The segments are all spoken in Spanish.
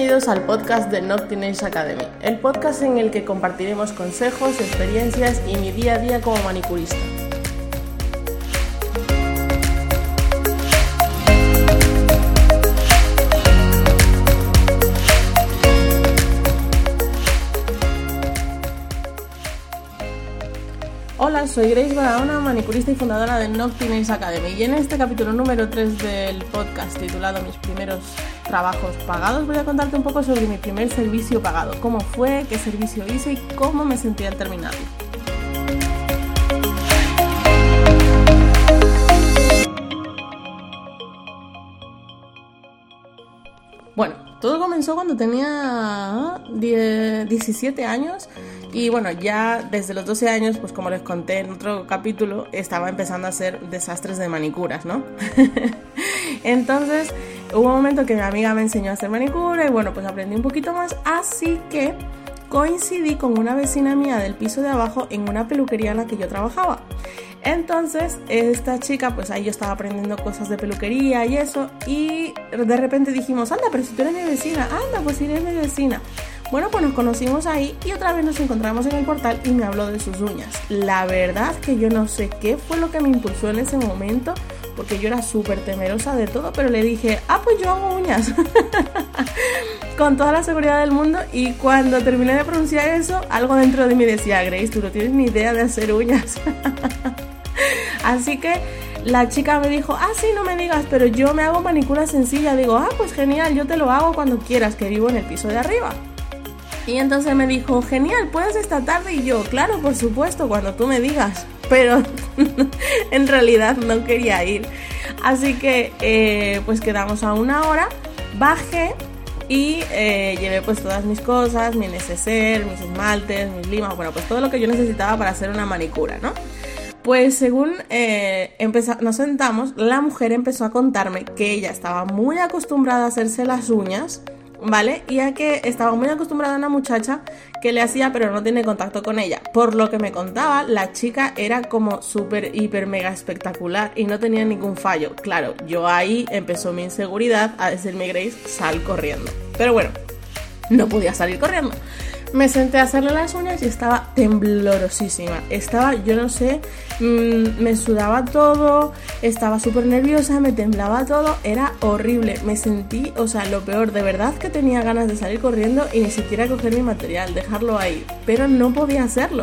Bienvenidos al podcast de Not Teenage Academy, el podcast en el que compartiremos consejos, experiencias y mi día a día como manicurista. Hola, soy Grace Barahona, manicurista y fundadora de Noctines Academy. Y en este capítulo número 3 del podcast titulado Mis primeros trabajos pagados, voy a contarte un poco sobre mi primer servicio pagado, cómo fue, qué servicio hice y cómo me sentí al terminarlo. Bueno, todo comenzó cuando tenía 17 años y bueno, ya desde los 12 años, pues como les conté en otro capítulo, estaba empezando a hacer desastres de manicuras, ¿no? Entonces, hubo un momento que mi amiga me enseñó a hacer manicura y bueno, pues aprendí un poquito más, así que coincidí con una vecina mía del piso de abajo en una peluquería en la que yo trabajaba. Entonces, esta chica, pues ahí yo estaba aprendiendo cosas de peluquería y eso, y de repente dijimos, anda, pero si tú eres mi vecina, anda, pues si eres mi vecina. Bueno, pues nos conocimos ahí y otra vez nos encontramos en el portal y me habló de sus uñas. La verdad que yo no sé qué fue lo que me impulsó en ese momento, porque yo era súper temerosa de todo, pero le dije, ah, pues yo hago uñas. Con toda la seguridad del mundo y cuando terminé de pronunciar eso, algo dentro de mí decía, Grace, tú no tienes ni idea de hacer uñas. Así que la chica me dijo, ah, sí, no me digas, pero yo me hago manicura sencilla. Digo, ah, pues genial, yo te lo hago cuando quieras, que vivo en el piso de arriba. Y entonces me dijo, genial, ¿puedes esta tarde? Y yo, claro, por supuesto, cuando tú me digas. Pero en realidad no quería ir. Así que eh, pues quedamos a una hora, bajé y eh, llevé pues todas mis cosas, mi neceser, mis esmaltes, mis limas, bueno, pues todo lo que yo necesitaba para hacer una manicura, ¿no? Pues según eh, nos sentamos, la mujer empezó a contarme que ella estaba muy acostumbrada a hacerse las uñas ¿vale? Y a que estaba muy acostumbrada a una muchacha que le hacía pero no tiene contacto con ella. Por lo que me contaba, la chica era como súper, hiper, mega espectacular y no tenía ningún fallo. Claro, yo ahí empezó mi inseguridad a decirme, Grace, sal corriendo. Pero bueno, no podía salir corriendo. Me senté a hacerle las uñas y estaba temblorosísima. Estaba, yo no sé, mm, me sudaba todo, estaba súper nerviosa, me temblaba todo, era horrible. Me sentí, o sea, lo peor, de verdad que tenía ganas de salir corriendo y ni siquiera coger mi material, dejarlo ahí. Pero no podía hacerlo.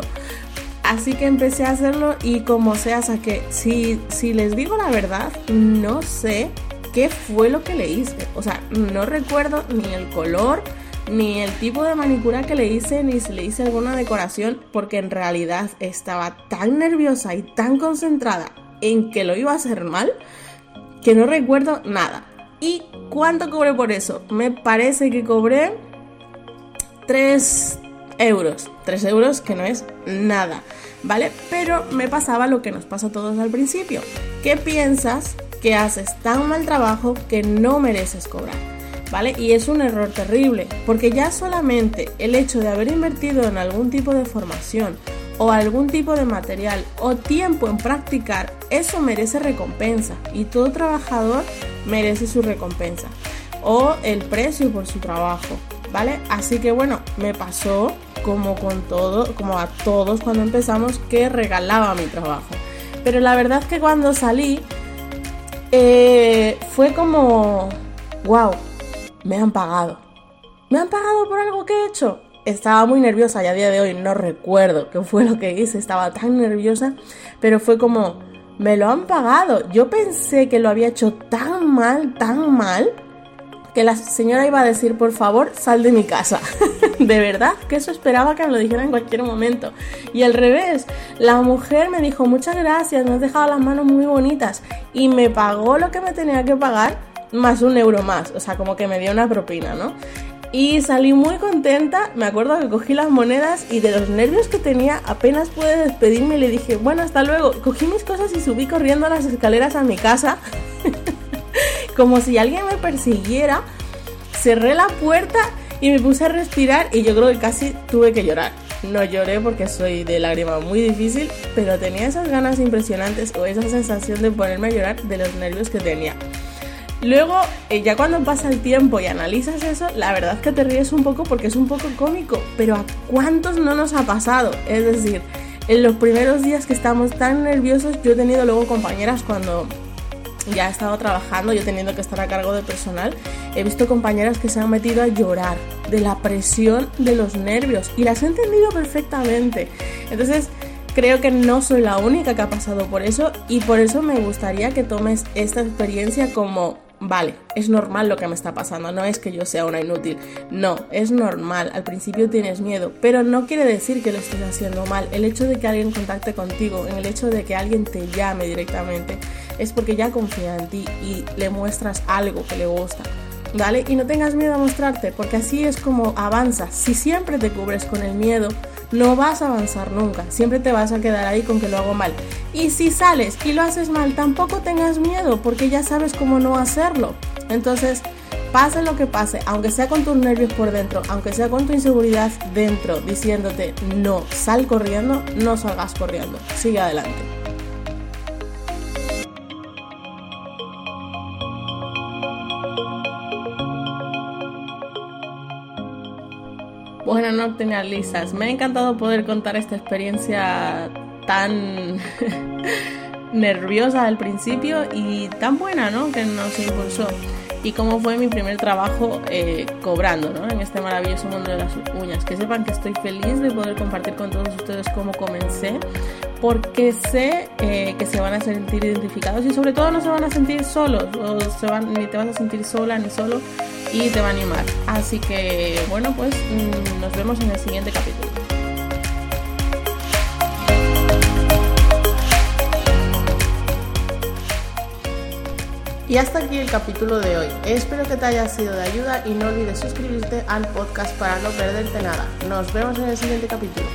Así que empecé a hacerlo y como sea, saqué. Si, si les digo la verdad, no sé qué fue lo que le hice. O sea, no recuerdo ni el color ni el tipo de manicura que le hice, ni si le hice alguna decoración, porque en realidad estaba tan nerviosa y tan concentrada en que lo iba a hacer mal, que no recuerdo nada. ¿Y cuánto cobré por eso? Me parece que cobré 3 euros. 3 euros que no es nada, ¿vale? Pero me pasaba lo que nos pasa a todos al principio. ¿Qué piensas que haces tan mal trabajo que no mereces cobrar? ¿Vale? Y es un error terrible, porque ya solamente el hecho de haber invertido en algún tipo de formación o algún tipo de material o tiempo en practicar, eso merece recompensa y todo trabajador merece su recompensa o el precio por su trabajo, ¿vale? Así que bueno, me pasó como con todo, como a todos cuando empezamos que regalaba mi trabajo. Pero la verdad que cuando salí eh, fue como, wow, me han pagado. ¿Me han pagado por algo que he hecho? Estaba muy nerviosa y a día de hoy no recuerdo qué fue lo que hice, estaba tan nerviosa, pero fue como, me lo han pagado. Yo pensé que lo había hecho tan mal, tan mal, que la señora iba a decir, por favor, sal de mi casa. de verdad, que eso esperaba que me lo dijera en cualquier momento. Y al revés, la mujer me dijo, muchas gracias, me has dejado las manos muy bonitas. Y me pagó lo que me tenía que pagar más un euro más, o sea, como que me dio una propina, ¿no? Y salí muy contenta, me acuerdo que cogí las monedas y de los nervios que tenía apenas pude despedirme y le dije, bueno, hasta luego. Cogí mis cosas y subí corriendo las escaleras a mi casa, como si alguien me persiguiera. Cerré la puerta y me puse a respirar y yo creo que casi tuve que llorar. No lloré porque soy de lágrima muy difícil, pero tenía esas ganas impresionantes o esa sensación de ponerme a llorar de los nervios que tenía. Luego, eh, ya cuando pasa el tiempo y analizas eso, la verdad es que te ríes un poco porque es un poco cómico, pero ¿a cuántos no nos ha pasado? Es decir, en los primeros días que estamos tan nerviosos, yo he tenido luego compañeras cuando ya he estado trabajando, yo teniendo que estar a cargo de personal, he visto compañeras que se han metido a llorar de la presión de los nervios y las he entendido perfectamente. Entonces, creo que no soy la única que ha pasado por eso y por eso me gustaría que tomes esta experiencia como vale, es normal lo que me está pasando, no es que yo sea una inútil, no, es normal, al principio tienes miedo, pero no quiere decir que lo estés haciendo mal, el hecho de que alguien contacte contigo, en el hecho de que alguien te llame directamente, es porque ya confía en ti y le muestras algo que le gusta. ¿Vale? Y no tengas miedo a mostrarte, porque así es como avanzas. Si siempre te cubres con el miedo, no vas a avanzar nunca, siempre te vas a quedar ahí con que lo hago mal. Y si sales y lo haces mal, tampoco tengas miedo porque ya sabes cómo no hacerlo. Entonces, pase lo que pase, aunque sea con tus nervios por dentro, aunque sea con tu inseguridad dentro, diciéndote no, sal corriendo, no salgas corriendo, sigue adelante. Buenas noches, lisas. Me ha encantado poder contar esta experiencia tan nerviosa al principio y tan buena, ¿no? Que nos impulsó. Y cómo fue mi primer trabajo eh, cobrando, ¿no? En este maravilloso mundo de las uñas. Que sepan que estoy feliz de poder compartir con todos ustedes cómo comencé, porque sé eh, que se van a sentir identificados y sobre todo no se van a sentir solos, o se van, ni te vas a sentir sola ni solo y te va a animar. Así que bueno, pues mm, nos vemos en el siguiente capítulo. Y hasta aquí el capítulo de hoy. Espero que te haya sido de ayuda y no olvides suscribirte al podcast para no perderte nada. Nos vemos en el siguiente capítulo.